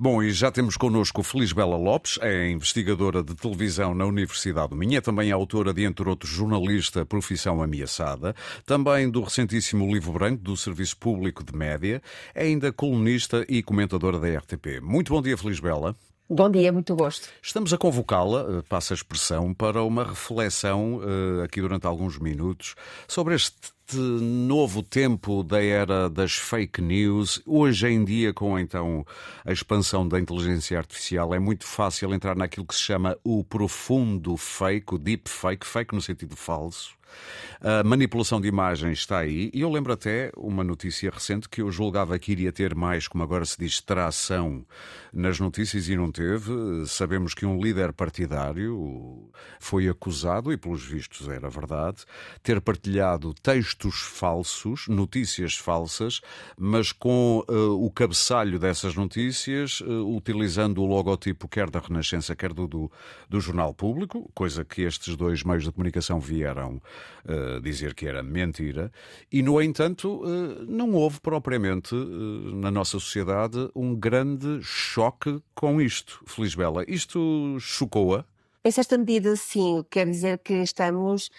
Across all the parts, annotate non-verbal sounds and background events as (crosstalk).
Bom, e já temos connosco Bela Lopes, é investigadora de televisão na Universidade do Minho, é também autora de, entre outros, jornalista Profissão Ameaçada, também do recentíssimo Livro Branco do Serviço Público de Média, é ainda colunista e comentadora da RTP. Muito bom dia, Bela. Bom dia, muito gosto. Estamos a convocá-la, eh, passa a expressão, para uma reflexão uh, aqui durante alguns minutos sobre este novo tempo da era das fake news. Hoje em dia, com então a expansão da inteligência artificial, é muito fácil entrar naquilo que se chama o profundo fake, o deep fake, fake no sentido falso. A manipulação de imagens está aí, e eu lembro até uma notícia recente que eu julgava que iria ter mais, como agora se diz, tração nas notícias e não teve. Sabemos que um líder partidário foi acusado, e pelos vistos era verdade, ter partilhado textos falsos, notícias falsas, mas com uh, o cabeçalho dessas notícias, uh, utilizando o logotipo quer da Renascença, quer do, do, do Jornal Público, coisa que estes dois meios de comunicação vieram uh, dizer que era mentira, e, no entanto, não houve propriamente na nossa sociedade um grande choque com isto, Felizbela. Isto chocou-a? Em certa medida, sim. Quer dizer que estamos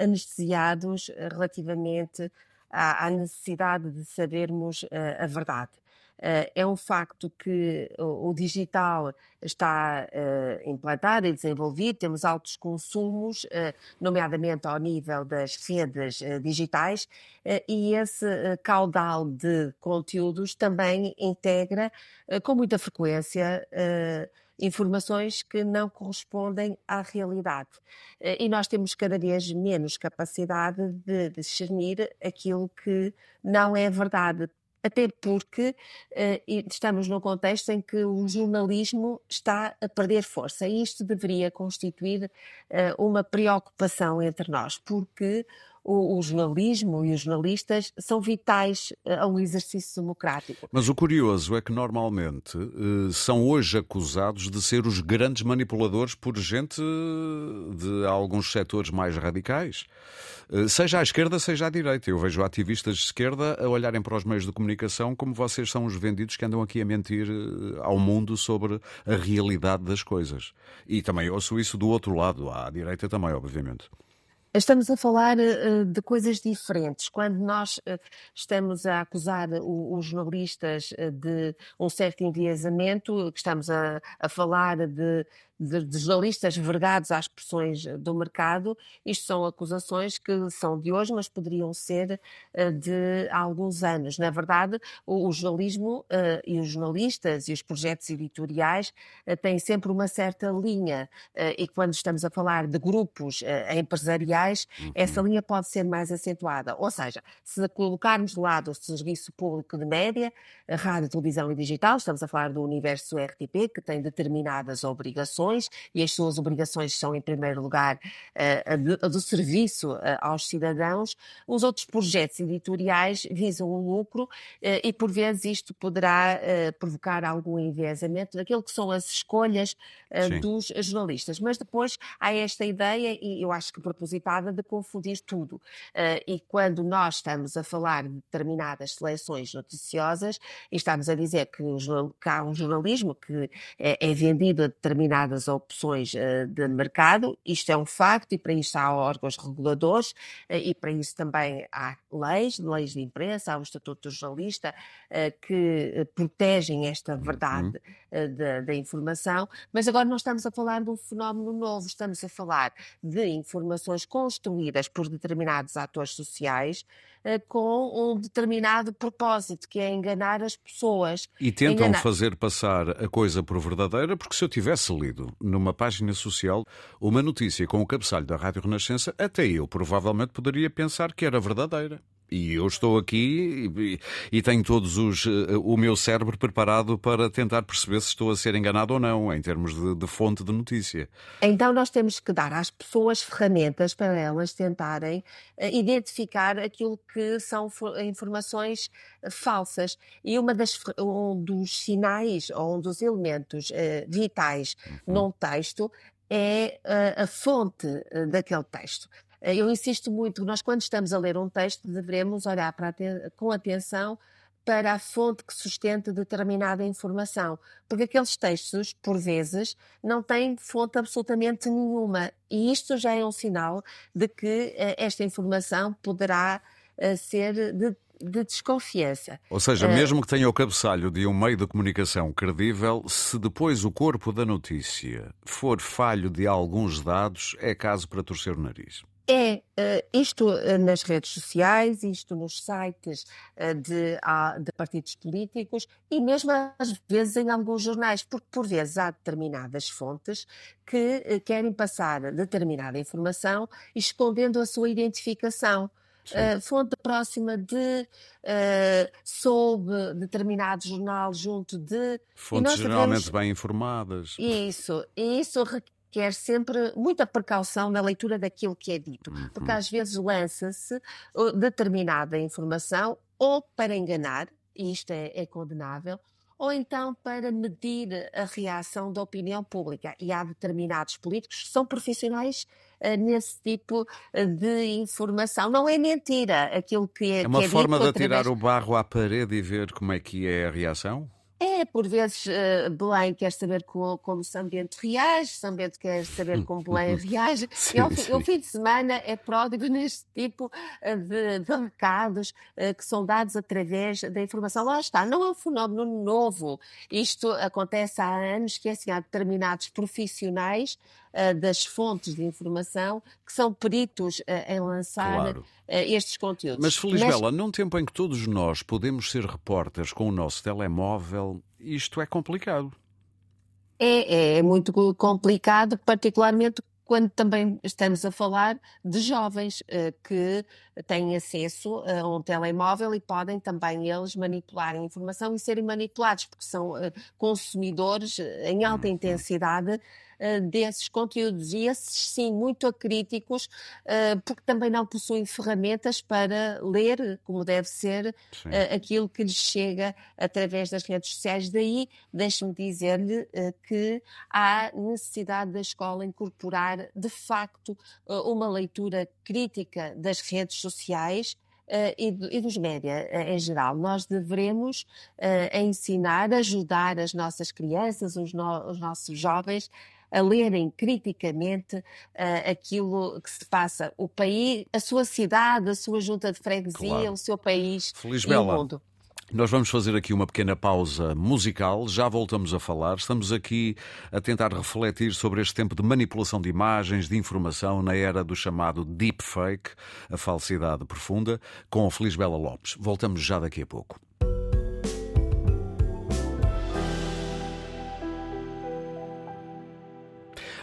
anestesiados relativamente à, à, necessidade de sabermos a verdade. Eh, é um facto que o digital está uh, implantado e desenvolvido, temos altos consumos, uh, nomeadamente ao nível das redes uh, digitais, e esse caudal de conteúdos também integra com muita frequência informações que não correspondem à realidade. E nós temos cada vez menos capacidade de discernir aquilo que não é verdade até porque uh, estamos num contexto em que o jornalismo está a perder força e isto deveria constituir uh, uma preocupação entre nós, porque o, o, jornalismo e os jornalistas são vitais eh, a um exercício democrático. Mas o curioso é que normalmente uh, são hoje acusados de ser os grandes manipuladores por gente de alguns setores mais radicais. Seja à esquerda, seja à direita. Eu vejo ativistas de esquerda a olharem para os meios de comunicação como vocês são os vendidos que andam aqui a mentir ao mundo sobre a realidade das coisas. E também ouço isso do outro lado, à direita também, obviamente. Estamos a falar uh, de coisas diferentes. Quando nós uh, estamos a acusar os jornalistas uh, de um certo enviesamento, estamos a, a falar de de, de jornalistas vergados às pressões eh, do mercado. Isto são acusações que são de hoje, mas poderiam ser uh, de há alguns anos. Na verdade, o, o jornalismo uh, e os jornalistas e os projetos editoriais uh, têm sempre uma certa linha e quando estamos a falar de grupos empresariais, uhum. essa linha pode ser mais acentuada. Ou seja, se colocarmos de lado o serviço público de média, rádio, televisão e digital, estamos a falar do universo RTP, que tem determinadas obrigações obrigações, e as suas obrigações são, em primeiro lugar, eh, a, do serviço eh, aos cidadãos. Os outros projetos editoriais visam o lucro eh, e, por vezes, isto poderá provocar algum enviesamento daquilo que são as escolhas dos jornalistas. Mas depois há esta ideia, e eu acho que propositada, de confundir tudo. E quando nós estamos a falar de determinadas seleções noticiosas, e estamos a dizer que, há um jornalismo que é, vendido a determinadas determinadas opções uh, de mercado. Isto é um facto e para isso há órgãos reguladores uh, e para isso também há leis, leis de imprensa, há o Estatuto do Jornalista uh, que protegem esta verdade uhum. da, da informação. Mas agora não estamos a falar de um fenómeno novo, estamos a falar de informações construídas por determinados atores sociais eh, com um determinado propósito, que é enganar as pessoas. E tentam enganar... fazer passar a coisa por verdadeira, porque se eu tivesse lido numa página social uma notícia com o cabeçalho da Rádio Renascença, até eu provavelmente poderia pensar que era verdadeira. E eu estou aqui e, e, tenho todos os uh, o meu cérebro preparado para tentar perceber se estou a ser enganado ou não, em termos de, de, fonte de notícia. Então nós temos que dar às pessoas ferramentas para elas tentarem uh, identificar aquilo que são informações uh, falsas. E uma das, um dos sinais ou um dos elementos vitais uhum. num texto é a fonte daquele texto. Eu insisto muito, nós quando estamos a ler um texto devemos olhar para com atenção para a fonte que sustenta determinada informação. Porque aqueles textos, por vezes, não têm fonte absolutamente nenhuma. E isto já é um sinal de que uh, esta informação poderá uh, ser de de desconfiança. Ou seja, mesmo que tenha o cabeçalho de um meio de comunicação credível, se depois o corpo da notícia for falho de alguns dados, é caso para torcer o nariz. É, uh, isto uh, nas redes sociais, isto nos sites uh, de, de, partidos políticos e mesmo às vezes em alguns jornais, porque por vezes há determinadas fontes que querem passar determinada informação escondendo a sua identificação. Uh, fonte próxima de uh, sob determinado jornal junto de fontes geralmente bem informadas isso isso requer sempre muita precaução na leitura daquilo que é dito uhum. porque às vezes lança-se determinada informação ou para enganar e isto é, é condenável ou então para medir a reação da opinião pública. E há determinados políticos que são profissionais uh, nesse tipo eh, de informação. Não é mentira aquilo que é. É uma é forma de atirar o barro à parede e ver como é que é a reação? É, por vezes uh, Belém quer saber como, como São Bento reage, São Bento quer saber como Belém (laughs) reage. sim, e sim. o fim de semana é pródigo (laughs) neste tipo uh, de, de recados uh, que são dados através da informação. Lá está, não é um fenómeno novo. Isto acontece há anos que assim, há determinados profissionais das fontes de informação que são peritos em lançar claro. estes conteúdos. Mas, Felizbela, Mas... num tempo em que todos nós podemos ser repórteres com o nosso telemóvel, isto é complicado. É, é muito complicado, particularmente quando também estamos a falar de jovens uh, que têm acesso a um telemóvel e podem também eles manipular a informação e serem manipulados, porque são uh, consumidores em alta uhum. intensidade uh, desses conteúdos. E esses, sim, muito acríticos, uh, porque também não possuem ferramentas para ler, como deve ser, uh, aquilo que lhes chega através das redes sociais. Daí, deixe-me dizer-lhe que há necessidade da escola incorporar, de facto, uma leitura crítica das redes sociais Uh, e, do, e, dos média uh, em geral. Nós devemos uh, ensinar, ajudar as nossas crianças, os, no, os nossos jovens a lerem criticamente uh, aquilo que se passa, o país, a sua cidade, a sua junta de freguesia, claro. o seu país Feliz e Bela. o mundo. Nós vamos fazer aqui uma pequena pausa musical, já voltamos a falar. Estamos aqui a tentar refletir sobre este tempo de manipulação de imagens, de informação na era do chamado deepfake, a falsidade profunda, com a Feliz Bela Lopes. Voltamos já daqui a pouco.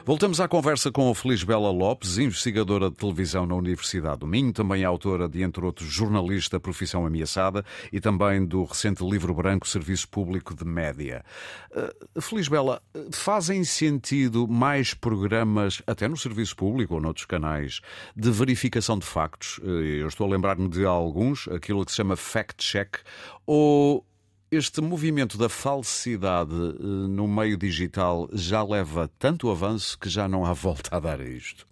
Voltamos à conversa com a Feliz Bela Lopes, investigadora de televisão na Universidade do Minho, também autora de, entre outros, jornalista Profissão Ameaçada e também do recente livro branco Serviço Público de Média. Uh, Feliz Bela, fazem sentido mais programas, até no Serviço Público ou noutros canais, de verificação de factos? Uh, eu estou a lembrar-me de alguns, aquilo que se chama fact-check, ou este movimento da falsidade eh, no meio digital já leva tanto avanço que já não há volta a dar a isto.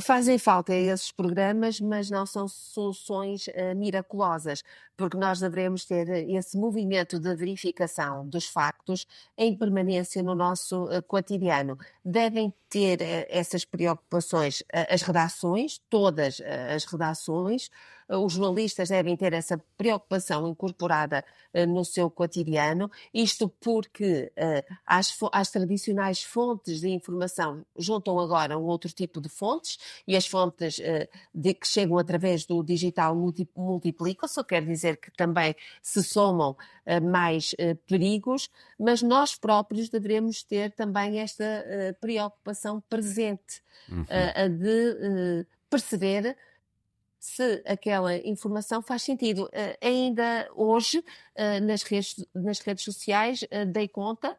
Fazem falta esses programas, mas não são soluções uh, miraculosas, porque nós devemos ter esse movimento de verificação dos factos em permanência no nosso uh, cotidiano. Devem ter uh, essas preocupações as redações, todas as redações, os jornalistas devem ter essa preocupação incorporada no seu cotidiano, isto porque as, as tradicionais fontes de informação juntam agora um outro tipo de fontes, e as fontes uh, de, que chegam através do digital multi, multiplicam-se, quer dizer que também se somam mais perigos, mas nós próprios devemos ter também esta preocupação presente uhum. de perceber se aquela informação faz sentido. Uh, ainda hoje, uh, nas, redes, nas redes sociais, uh, dei conta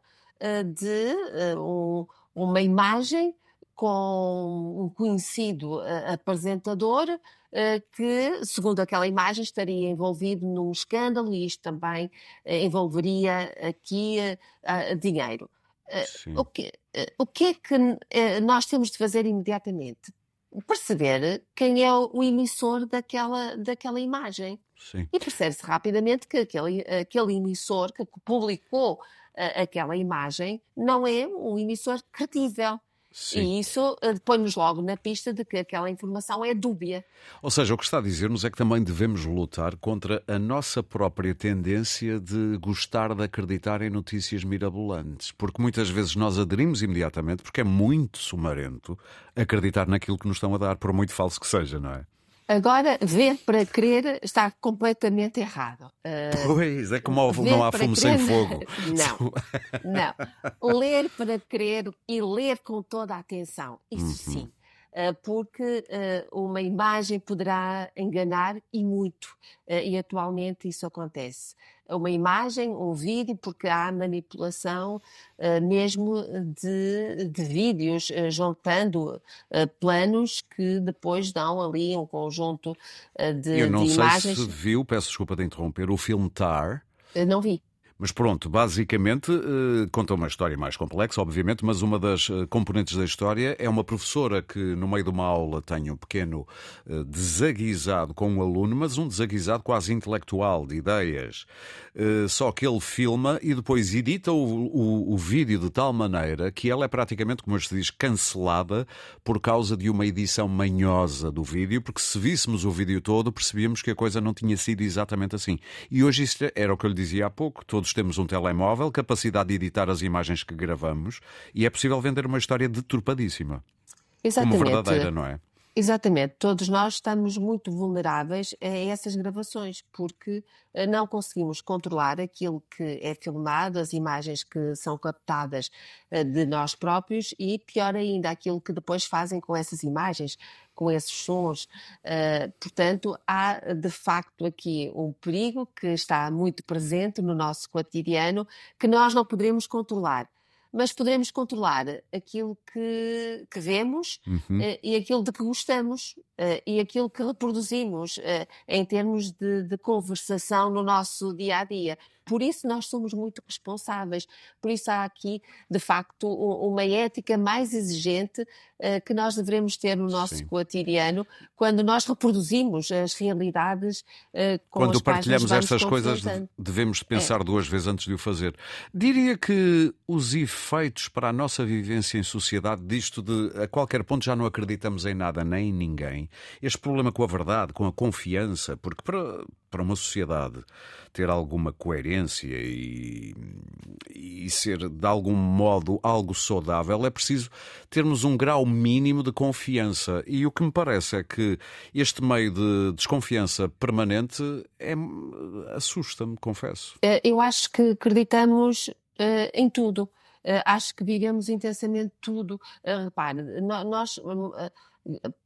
de um, uma imagem com um conhecido apresentador que, segundo aquela imagem, estaria envolvido num escândalo e isto também envolveria aqui dinheiro. o, que, o que é que nós temos de fazer imediatamente? Perceber quem é o emissor daquela, daquela imagem. Sim. E percebe-se rapidamente que aquele, aquele emissor que publicou uh, aquela imagem não é um emissor credível. Sim. E isso uh, põe-nos logo na pista de que aquela informação é dúbia. Ou seja, o que está a dizer-nos é que também devemos lutar contra a nossa própria tendência de gostar de acreditar em notícias mirabolantes. Porque muitas vezes nós aderimos imediatamente, porque é muito sumarento acreditar naquilo que nos estão a dar, por muito falso que seja, não é? Agora, ver para crer está completamente errado. Uh, pois, é como não há fumo crer... sem fogo. (laughs) não, não. Ler para crer e ler com toda a atenção, isso uhum. sim. Uh, porque uh, uma imagem poderá enganar e muito, e atualmente isso acontece uma imagem, um vídeo, porque há manipulação mesmo de, de vídeos, juntando planos que depois dão ali um conjunto de, Eu não sei imagens. se viu, peço desculpa de interromper, o filme Tar. não vi. Mas pronto, basicamente uh, conta uma história mais complexa, obviamente, mas uma das uh, componentes da história é uma professora que, no meio de uma aula, tem um pequeno uh, desaguisado com um aluno, mas um desaguisado quase intelectual, de ideias. só que ele filma e depois edita o, o, o, vídeo de tal maneira que ela é praticamente, como se diz, cancelada por causa de uma edição manhosa do vídeo, porque se víssemos o vídeo todo, percebíamos que a coisa não tinha sido exatamente assim. E hoje isso era o que eu lhe dizia há pouco, todos todos temos um telemóvel, capacidade de editar as imagens que gravamos e é possível vender uma história deturpadíssima. Exatamente. Como verdadeira, não é? Exatamente, todos nós estamos muito vulneráveis a essas gravações, porque eh, não conseguimos controlar aquilo que é filmado, as imagens que são captadas eh, de nós próprios e, pior ainda, aquilo que depois fazem com essas imagens, com esses sons. Uh, portanto, há de facto aqui um perigo que está muito presente no nosso cotidiano que nós não poderemos controlar mas poderemos controlar aquilo que, que vemos uhum. uh, e aquilo de que gostamos uh, e aquilo que reproduzimos uh, em termos de, de, conversação no nosso dia a dia. Por isso nós somos muito responsáveis. Por isso há aqui, de facto, uma ética mais exigente uh, que nós devemos ter no nosso Sim. cotidiano quando nós reproduzimos as realidades uh, com Quando partilhamos estas coisas, devemos pensar é. duas vezes antes de o fazer. Diria que os efeitos para a nossa vivência em sociedade disto de a qualquer ponto já não acreditamos em nada nem em ninguém. Este problema com a verdade, com a confiança, porque para, para uma sociedade ter alguma coerência e, e ser de algum modo algo saudável, é preciso termos um grau mínimo de confiança. E o que me parece é que este meio de desconfiança permanente é, assusta-me, confesso. Eh, eu acho que acreditamos uh, em tudo. Uh, acho que vivemos intensamente tudo. Repare, nós.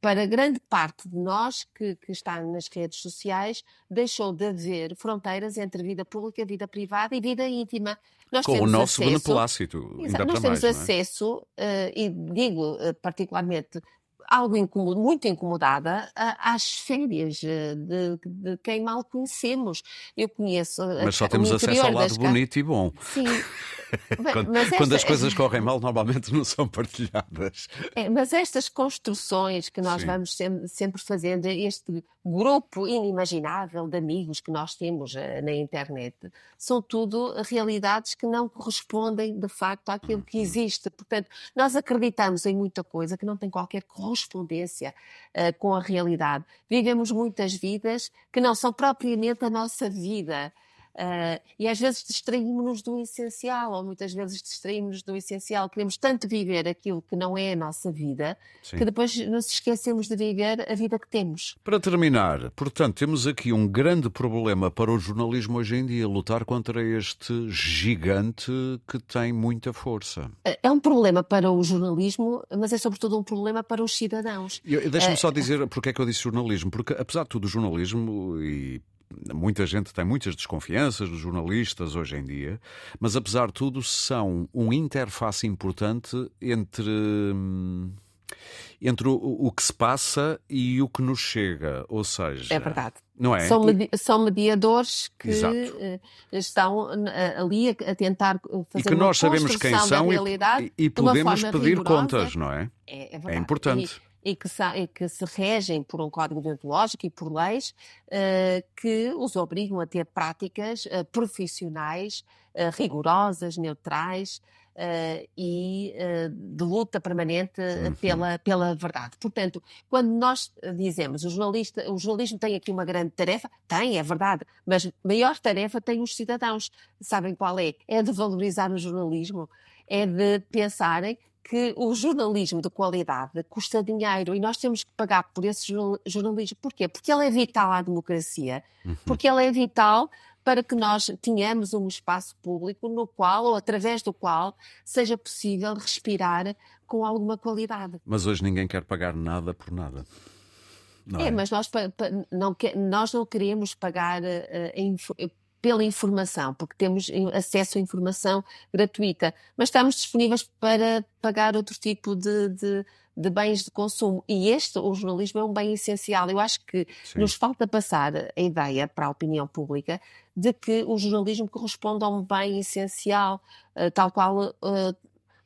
Para grande parte de nós que, que, está nas redes sociais, deixou de haver fronteiras entre vida pública, vida privada e vida íntima. Nós Com o nosso acesso, beneplácito. Exato, nós temos mais, é? acesso, uh, e digo uh, particularmente algo incomod, muito incomodada às férias eh, de, de, quem mal conhecemos. Eu conheço. Mas só temos acesso ao lado bonito e bom. Sim. (laughs) quando, esta... quando, as coisas correm mal, normalmente não são partilhadas. É, mas estas construções que nós Sim. vamos sempre, sempre fazendo, este grupo inimaginável de amigos que nós temos uh, na internet, são tudo realidades que não correspondem de facto àquilo que uhum. existe. Portanto, nós acreditamos em muita coisa que não tem qualquer correspondência uh, com a realidade. Vivemos muitas vidas que não são propriamente a nossa vida. Uh, e às vezes distraímos-nos do essencial, ou muitas vezes distraímos-nos do essencial. Queremos tanto viver aquilo que não é a nossa vida, Sim. que depois nos esquecemos de viver a vida que temos. Para terminar, portanto, temos aqui um grande problema para o jornalismo hoje em dia, lutar contra este gigante que tem muita força. É um problema para o jornalismo, mas é sobretudo um problema para os cidadãos. Deixa-me uh, só dizer porque é que eu disse jornalismo, porque apesar de tudo o jornalismo, e muita gente tem muitas desconfianças dos jornalistas hoje em dia, mas apesar de tudo são um interface importante entre entre o, o, que se passa e o que nos chega, ou seja, é verdade. Não é? São, medi são mediadores que uh, estão uh, ali a, tentar fazer e que nós sabemos quem são e, e, podemos pedir contas, não é? É, é, é importante. E, e que, e que, se regem por um código deontológico e por leis uh, que os obrigam a ter práticas uh, profissionais uh, rigorosas, neutrais e de luta permanente pela, pela verdade. Portanto, quando nós dizemos o, jornalista, o jornalismo tem aqui uma grande tarefa, tem, é verdade, mas maior tarefa tem os cidadãos. Sabem qual é? É de valorizar o jornalismo, é de pensarem que o jornalismo de qualidade custa dinheiro e nós temos que pagar por esse jornalismo. Porquê? Porque ele é vital à democracia, uhum. porque ele é vital para que nós tenhamos um espaço público no qual, ou através do qual, seja possível respirar com alguma qualidade. Mas hoje ninguém quer pagar nada por nada. Não é, é, mas nós, não, nós não queremos pagar uh, pela informação, porque temos acesso à informação gratuita, mas estamos disponíveis para pagar outro tipo de, de, de bens de consumo. E este, o jornalismo, é um bem essencial. Eu acho que Sim. nos falta passar a ideia para a opinião pública de que o jornalismo corresponde a um bem essencial, uh, tal qual.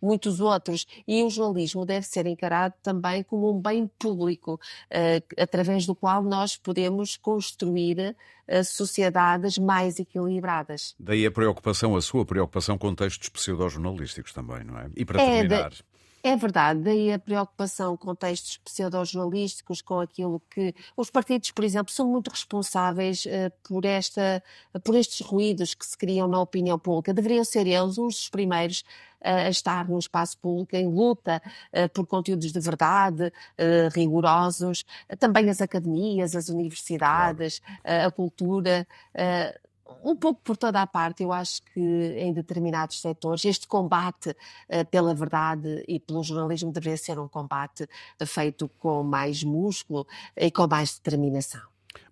Muitos outros. E o jornalismo deve ser encarado também como um bem público, uh, através do qual nós podemos construir uh, sociedades mais equilibradas. Daí a preocupação, a sua preocupação com textos pseudojornalísticos também, não é? E para é, terminar. De... É verdade, daí a preocupação com textos pseudojornalísticos, com aquilo que. Os partidos, por exemplo, são muito responsáveis uh, por, esta, por estes ruídos que se criam na opinião pública. Deveriam ser eles uns dos primeiros a estar no espaço público em luta uh, por conteúdos de verdade, uh, rigorosos, também as academias, as universidades, a cultura um pouco por toda a parte, eu acho que em determinados setores este combate uh, pela verdade e pelo jornalismo deveria ser um combate feito com mais músculo e com mais determinação.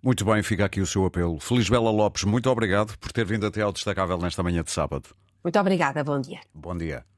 Muito bem, fica aqui o seu apelo. Feliz Bela Lopes, muito obrigado por ter vindo até ao Destacável nesta manhã de sábado. Muito obrigada, bom dia. Bom dia.